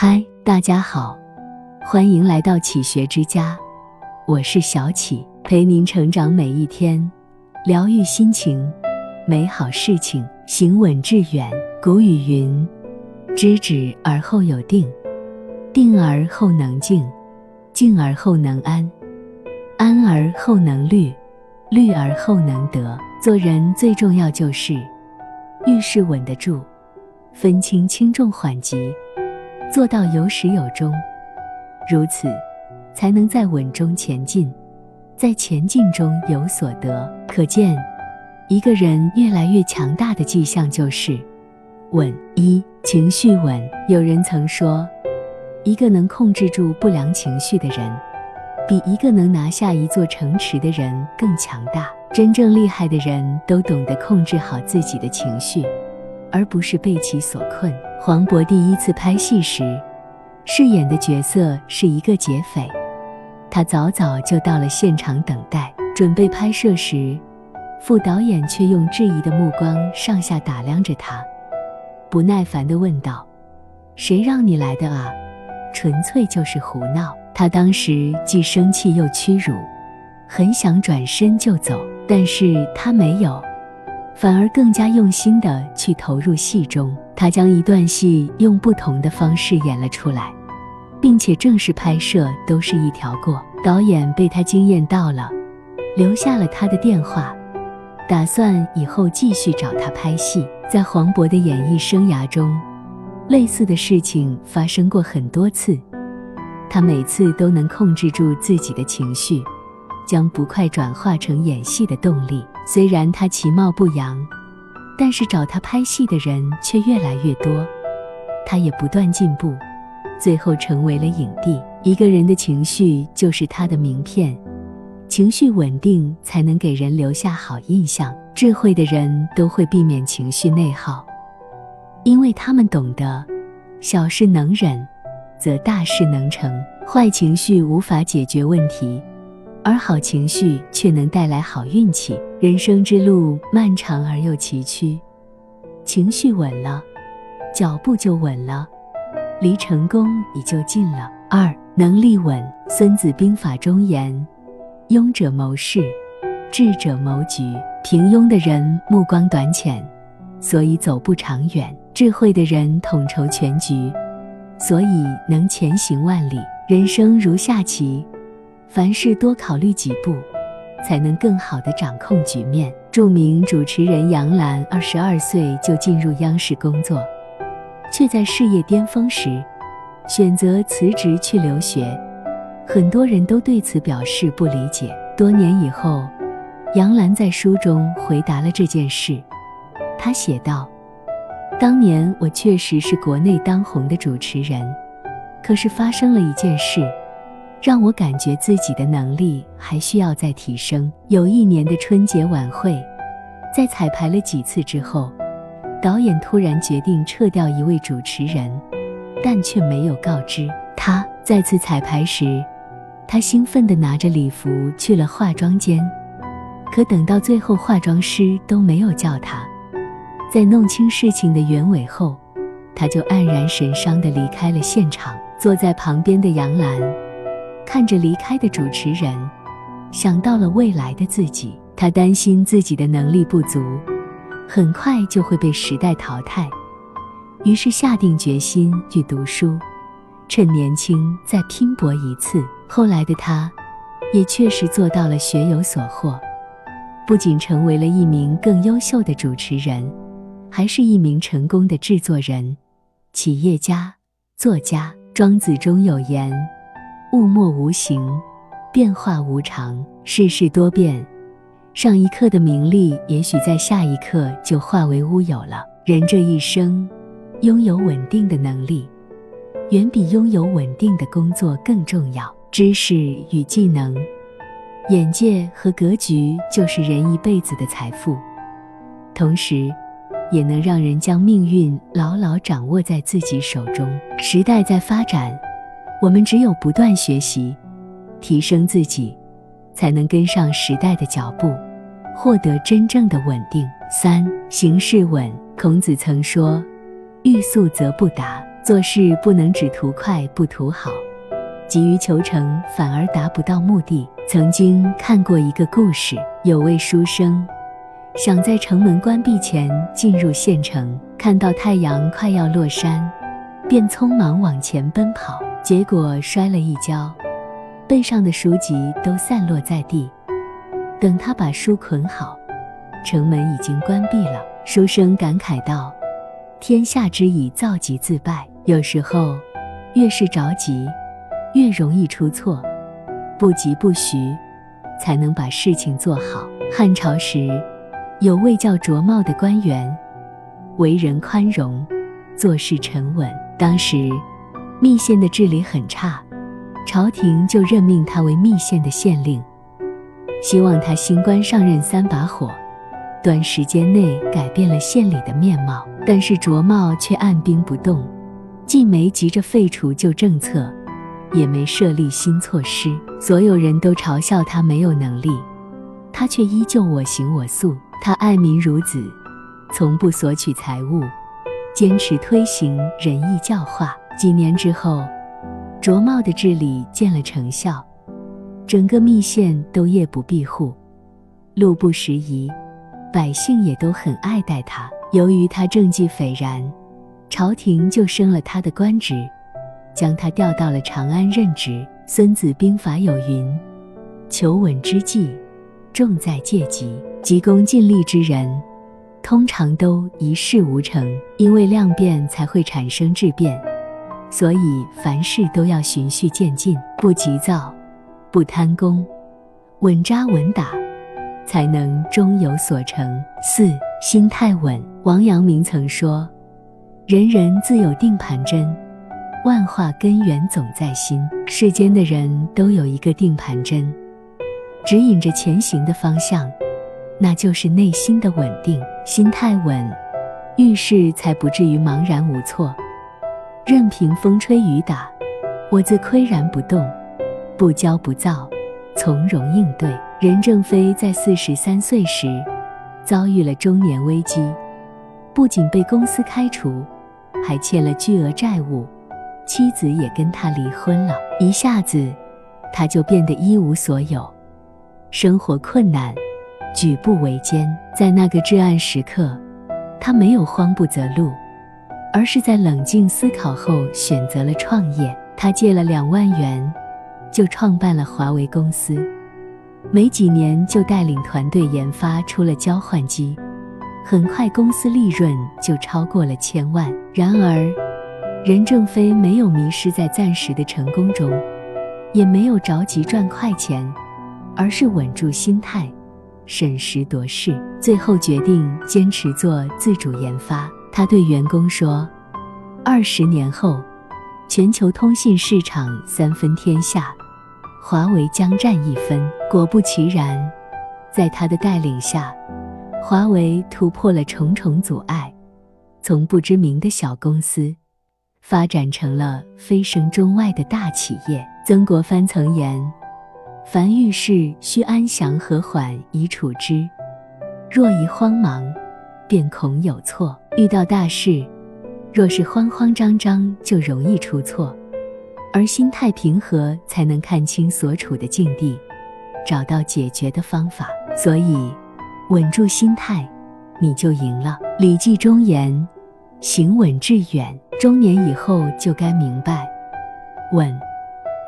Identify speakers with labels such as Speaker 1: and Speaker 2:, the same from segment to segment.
Speaker 1: 嗨，大家好，欢迎来到启学之家，我是小启，陪您成长每一天，疗愈心情，美好事情行稳致远。古语云：“知止而后有定，定而后能静，静而后能安，安而后能虑，虑而后能得。”做人最重要就是遇事稳得住，分清轻重缓急。做到有始有终，如此，才能在稳中前进，在前进中有所得。可见，一个人越来越强大的迹象就是稳。一情绪稳。有人曾说，一个能控制住不良情绪的人，比一个能拿下一座城池的人更强大。真正厉害的人都懂得控制好自己的情绪。而不是被其所困。黄渤第一次拍戏时，饰演的角色是一个劫匪，他早早就到了现场等待，准备拍摄时，副导演却用质疑的目光上下打量着他，不耐烦地问道：“谁让你来的啊？纯粹就是胡闹！”他当时既生气又屈辱，很想转身就走，但是他没有。反而更加用心地去投入戏中，他将一段戏用不同的方式演了出来，并且正式拍摄都是一条过。导演被他惊艳到了，留下了他的电话，打算以后继续找他拍戏。在黄渤的演艺生涯中，类似的事情发生过很多次，他每次都能控制住自己的情绪。将不快转化成演戏的动力。虽然他其貌不扬，但是找他拍戏的人却越来越多，他也不断进步，最后成为了影帝。一个人的情绪就是他的名片，情绪稳定才能给人留下好印象。智慧的人都会避免情绪内耗，因为他们懂得，小事能忍，则大事能成。坏情绪无法解决问题。而好情绪却能带来好运气。人生之路漫长而又崎岖，情绪稳了，脚步就稳了，离成功也就近了。二能力稳。孙子兵法中言：“庸者谋事，智者谋局。”平庸的人目光短浅，所以走不长远；智慧的人统筹全局，所以能前行万里。人生如下棋。凡事多考虑几步，才能更好地掌控局面。著名主持人杨澜二十二岁就进入央视工作，却在事业巅峰时选择辞职去留学。很多人都对此表示不理解。多年以后，杨澜在书中回答了这件事。她写道：“当年我确实是国内当红的主持人，可是发生了一件事。”让我感觉自己的能力还需要再提升。有一年的春节晚会，在彩排了几次之后，导演突然决定撤掉一位主持人，但却没有告知他。再次彩排时，他兴奋地拿着礼服去了化妆间，可等到最后，化妆师都没有叫他。在弄清事情的原委后，他就黯然神伤地离开了现场。坐在旁边的杨澜。看着离开的主持人，想到了未来的自己，他担心自己的能力不足，很快就会被时代淘汰，于是下定决心去读书，趁年轻再拼搏一次。后来的他，也确实做到了学有所获，不仅成为了一名更优秀的主持人，还是一名成功的制作人、企业家、作家。庄子中有言。物莫无形，变化无常，世事多变。上一刻的名利，也许在下一刻就化为乌有了。人这一生，拥有稳定的能力，远比拥有稳定的工作更重要。知识与技能、眼界和格局，就是人一辈子的财富，同时，也能让人将命运牢牢掌握在自己手中。时代在发展。我们只有不断学习，提升自己，才能跟上时代的脚步，获得真正的稳定。三行事稳。孔子曾说：“欲速则不达，做事不能只图快不图好，急于求成反而达不到目的。曾经看过一个故事，有位书生想在城门关闭前进入县城，看到太阳快要落山，便匆忙往前奔跑，结果摔了一跤，背上的书籍都散落在地。等他把书捆好，城门已经关闭了。书生感慨道：“天下之以躁急自败，有时候越是着急，越容易出错。不急不徐，才能把事情做好。”汉朝时，有位叫卓茂的官员，为人宽容，做事沉稳。当时，密县的治理很差，朝廷就任命他为密县的县令。希望他新官上任三把火，短时间内改变了县里的面貌。但是卓茂却按兵不动，既没急着废除旧政策，也没设立新措施。所有人都嘲笑他没有能力，他却依旧我行我素。他爱民如子，从不索取财物，坚持推行仁义教化。几年之后，卓茂的治理见了成效。整个密县都夜不闭户，路不拾遗，百姓也都很爱戴他。由于他政绩斐然，朝廷就升了他的官职，将他调到了长安任职。《孙子兵法》有云：“求稳之计，重在戒急。”急功近利之人，通常都一事无成。因为量变才会产生质变，所以凡事都要循序渐进，不急躁。不贪功，稳扎稳打，才能终有所成。四心态稳。王阳明曾说：“人人自有定盘针，万化根源总在心。”世间的人都有一个定盘针，指引着前行的方向，那就是内心的稳定。心态稳，遇事才不至于茫然无措，任凭风吹雨打，我自岿然不动。不骄不躁，从容应对。任正非在四十三岁时遭遇了中年危机，不仅被公司开除，还欠了巨额债务，妻子也跟他离婚了。一下子，他就变得一无所有，生活困难，举步维艰。在那个至暗时刻，他没有慌不择路，而是在冷静思考后选择了创业。他借了两万元。就创办了华为公司，没几年就带领团队研发出了交换机，很快公司利润就超过了千万。然而，任正非没有迷失在暂时的成功中，也没有着急赚快钱，而是稳住心态，审时度势，最后决定坚持做自主研发。他对员工说：“二十年后。”全球通信市场三分天下，华为将占一分。果不其然，在他的带领下，华为突破了重重阻碍，从不知名的小公司发展成了飞升中外的大企业。曾国藩曾言：“凡遇事须安详和缓以处之，若一慌忙，便恐有错。遇到大事。”若是慌慌张张，就容易出错；而心态平和，才能看清所处的境地，找到解决的方法。所以，稳住心态，你就赢了。《礼记》中言：“行稳致远。”中年以后就该明白，稳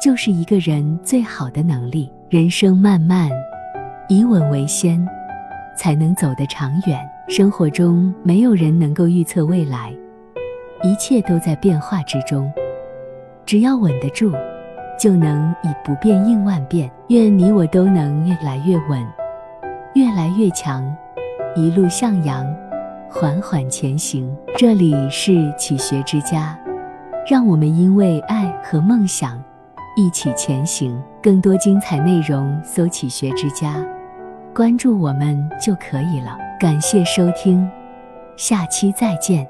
Speaker 1: 就是一个人最好的能力。人生漫漫，以稳为先，才能走得长远。生活中没有人能够预测未来。一切都在变化之中，只要稳得住，就能以不变应万变。愿你我都能越来越稳，越来越强，一路向阳，缓缓前行。这里是启学之家，让我们因为爱和梦想一起前行。更多精彩内容，搜“启学之家”，关注我们就可以了。感谢收听，下期再见。